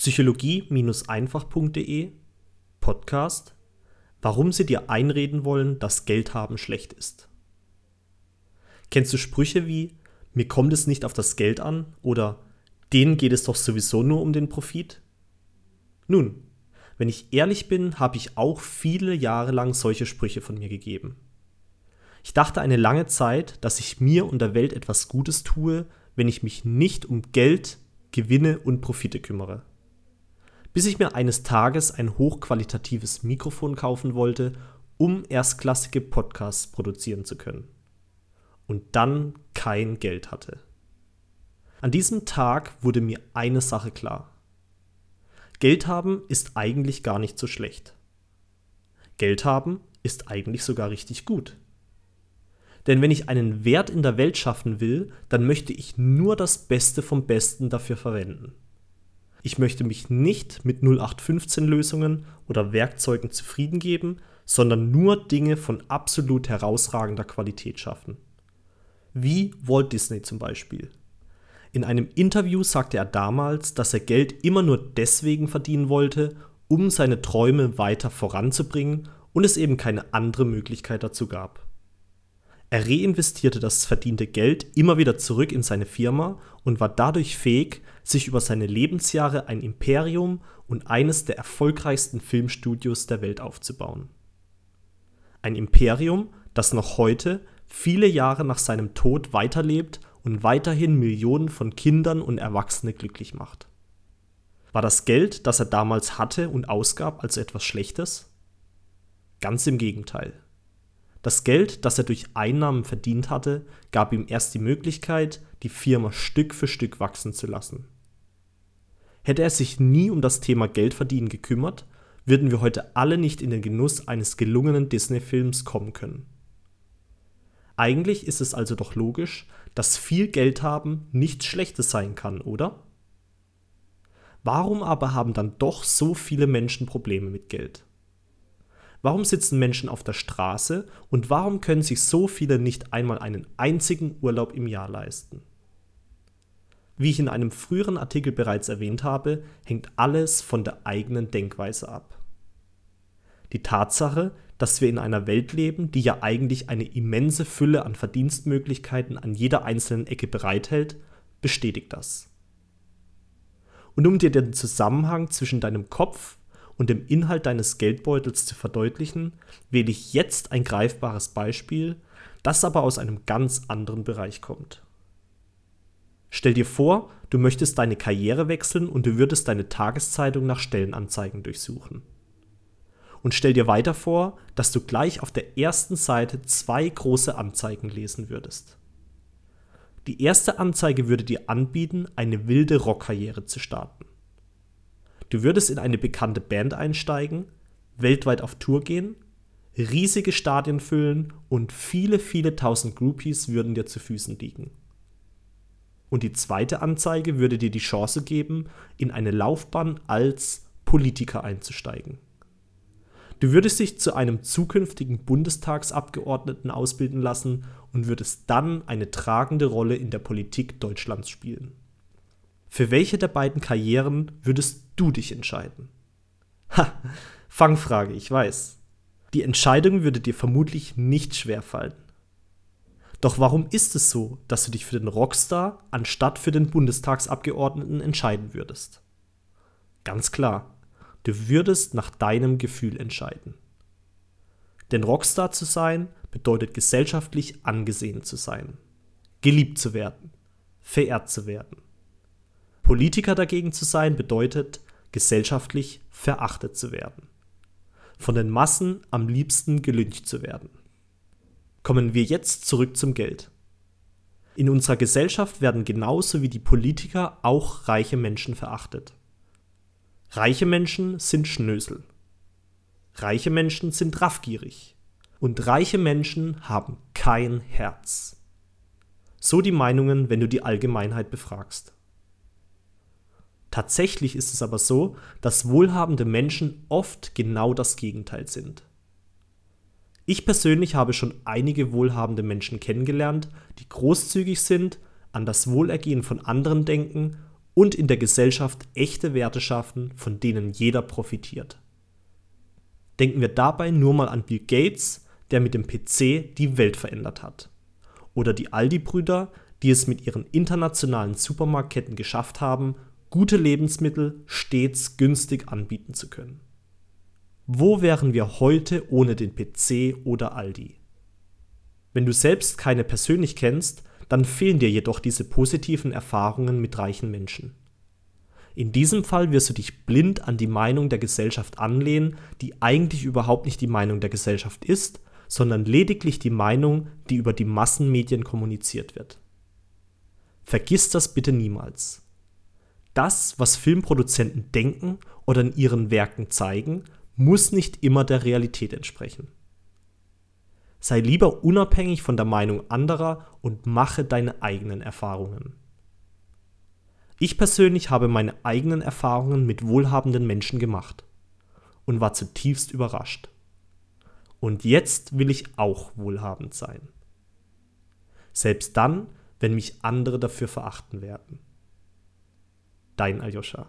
Psychologie-einfach.de Podcast Warum sie dir einreden wollen, dass Geld haben schlecht ist. Kennst du Sprüche wie mir kommt es nicht auf das Geld an oder denen geht es doch sowieso nur um den Profit? Nun, wenn ich ehrlich bin, habe ich auch viele Jahre lang solche Sprüche von mir gegeben. Ich dachte eine lange Zeit, dass ich mir und der Welt etwas Gutes tue, wenn ich mich nicht um Geld, Gewinne und Profite kümmere. Bis ich mir eines Tages ein hochqualitatives Mikrofon kaufen wollte, um erstklassige Podcasts produzieren zu können. Und dann kein Geld hatte. An diesem Tag wurde mir eine Sache klar. Geld haben ist eigentlich gar nicht so schlecht. Geld haben ist eigentlich sogar richtig gut. Denn wenn ich einen Wert in der Welt schaffen will, dann möchte ich nur das Beste vom Besten dafür verwenden. Ich möchte mich nicht mit 0815 Lösungen oder Werkzeugen zufrieden geben, sondern nur Dinge von absolut herausragender Qualität schaffen. Wie Walt Disney zum Beispiel. In einem Interview sagte er damals, dass er Geld immer nur deswegen verdienen wollte, um seine Träume weiter voranzubringen und es eben keine andere Möglichkeit dazu gab. Er reinvestierte das verdiente Geld immer wieder zurück in seine Firma und war dadurch fähig, sich über seine Lebensjahre ein Imperium und eines der erfolgreichsten Filmstudios der Welt aufzubauen. Ein Imperium, das noch heute, viele Jahre nach seinem Tod weiterlebt und weiterhin Millionen von Kindern und Erwachsene glücklich macht. War das Geld, das er damals hatte und ausgab, also etwas Schlechtes? Ganz im Gegenteil. Das Geld, das er durch Einnahmen verdient hatte, gab ihm erst die Möglichkeit, die Firma Stück für Stück wachsen zu lassen. Hätte er sich nie um das Thema Geldverdienen gekümmert, würden wir heute alle nicht in den Genuss eines gelungenen Disney-Films kommen können. Eigentlich ist es also doch logisch, dass viel Geld haben nichts Schlechtes sein kann, oder? Warum aber haben dann doch so viele Menschen Probleme mit Geld? Warum sitzen Menschen auf der Straße und warum können sich so viele nicht einmal einen einzigen Urlaub im Jahr leisten? Wie ich in einem früheren Artikel bereits erwähnt habe, hängt alles von der eigenen Denkweise ab. Die Tatsache, dass wir in einer Welt leben, die ja eigentlich eine immense Fülle an Verdienstmöglichkeiten an jeder einzelnen Ecke bereithält, bestätigt das. Und um dir den Zusammenhang zwischen deinem Kopf und dem Inhalt deines Geldbeutels zu verdeutlichen, wähle ich jetzt ein greifbares Beispiel, das aber aus einem ganz anderen Bereich kommt. Stell dir vor, du möchtest deine Karriere wechseln und du würdest deine Tageszeitung nach Stellenanzeigen durchsuchen. Und stell dir weiter vor, dass du gleich auf der ersten Seite zwei große Anzeigen lesen würdest. Die erste Anzeige würde dir anbieten, eine wilde Rockkarriere zu starten. Du würdest in eine bekannte Band einsteigen, weltweit auf Tour gehen, riesige Stadien füllen und viele, viele tausend Groupies würden dir zu Füßen liegen. Und die zweite Anzeige würde dir die Chance geben, in eine Laufbahn als Politiker einzusteigen. Du würdest dich zu einem zukünftigen Bundestagsabgeordneten ausbilden lassen und würdest dann eine tragende Rolle in der Politik Deutschlands spielen. Für welche der beiden Karrieren würdest du dich entscheiden? Ha, Fangfrage, ich weiß. Die Entscheidung würde dir vermutlich nicht schwer fallen. Doch warum ist es so, dass du dich für den Rockstar anstatt für den Bundestagsabgeordneten entscheiden würdest? Ganz klar, du würdest nach deinem Gefühl entscheiden. Denn Rockstar zu sein bedeutet gesellschaftlich angesehen zu sein, geliebt zu werden, verehrt zu werden. Politiker dagegen zu sein bedeutet, gesellschaftlich verachtet zu werden. Von den Massen am liebsten gelyncht zu werden. Kommen wir jetzt zurück zum Geld. In unserer Gesellschaft werden genauso wie die Politiker auch reiche Menschen verachtet. Reiche Menschen sind Schnösel. Reiche Menschen sind raffgierig. Und reiche Menschen haben kein Herz. So die Meinungen, wenn du die Allgemeinheit befragst. Tatsächlich ist es aber so, dass wohlhabende Menschen oft genau das Gegenteil sind. Ich persönlich habe schon einige wohlhabende Menschen kennengelernt, die großzügig sind, an das Wohlergehen von anderen denken und in der Gesellschaft echte Werte schaffen, von denen jeder profitiert. Denken wir dabei nur mal an Bill Gates, der mit dem PC die Welt verändert hat. Oder die Aldi-Brüder, die es mit ihren internationalen Supermarktketten geschafft haben, gute Lebensmittel stets günstig anbieten zu können. Wo wären wir heute ohne den PC oder Aldi? Wenn du selbst keine persönlich kennst, dann fehlen dir jedoch diese positiven Erfahrungen mit reichen Menschen. In diesem Fall wirst du dich blind an die Meinung der Gesellschaft anlehnen, die eigentlich überhaupt nicht die Meinung der Gesellschaft ist, sondern lediglich die Meinung, die über die Massenmedien kommuniziert wird. Vergiss das bitte niemals. Das, was Filmproduzenten denken oder in ihren Werken zeigen, muss nicht immer der Realität entsprechen. Sei lieber unabhängig von der Meinung anderer und mache deine eigenen Erfahrungen. Ich persönlich habe meine eigenen Erfahrungen mit wohlhabenden Menschen gemacht und war zutiefst überrascht. Und jetzt will ich auch wohlhabend sein. Selbst dann, wenn mich andere dafür verachten werden. Dein Aljoscha.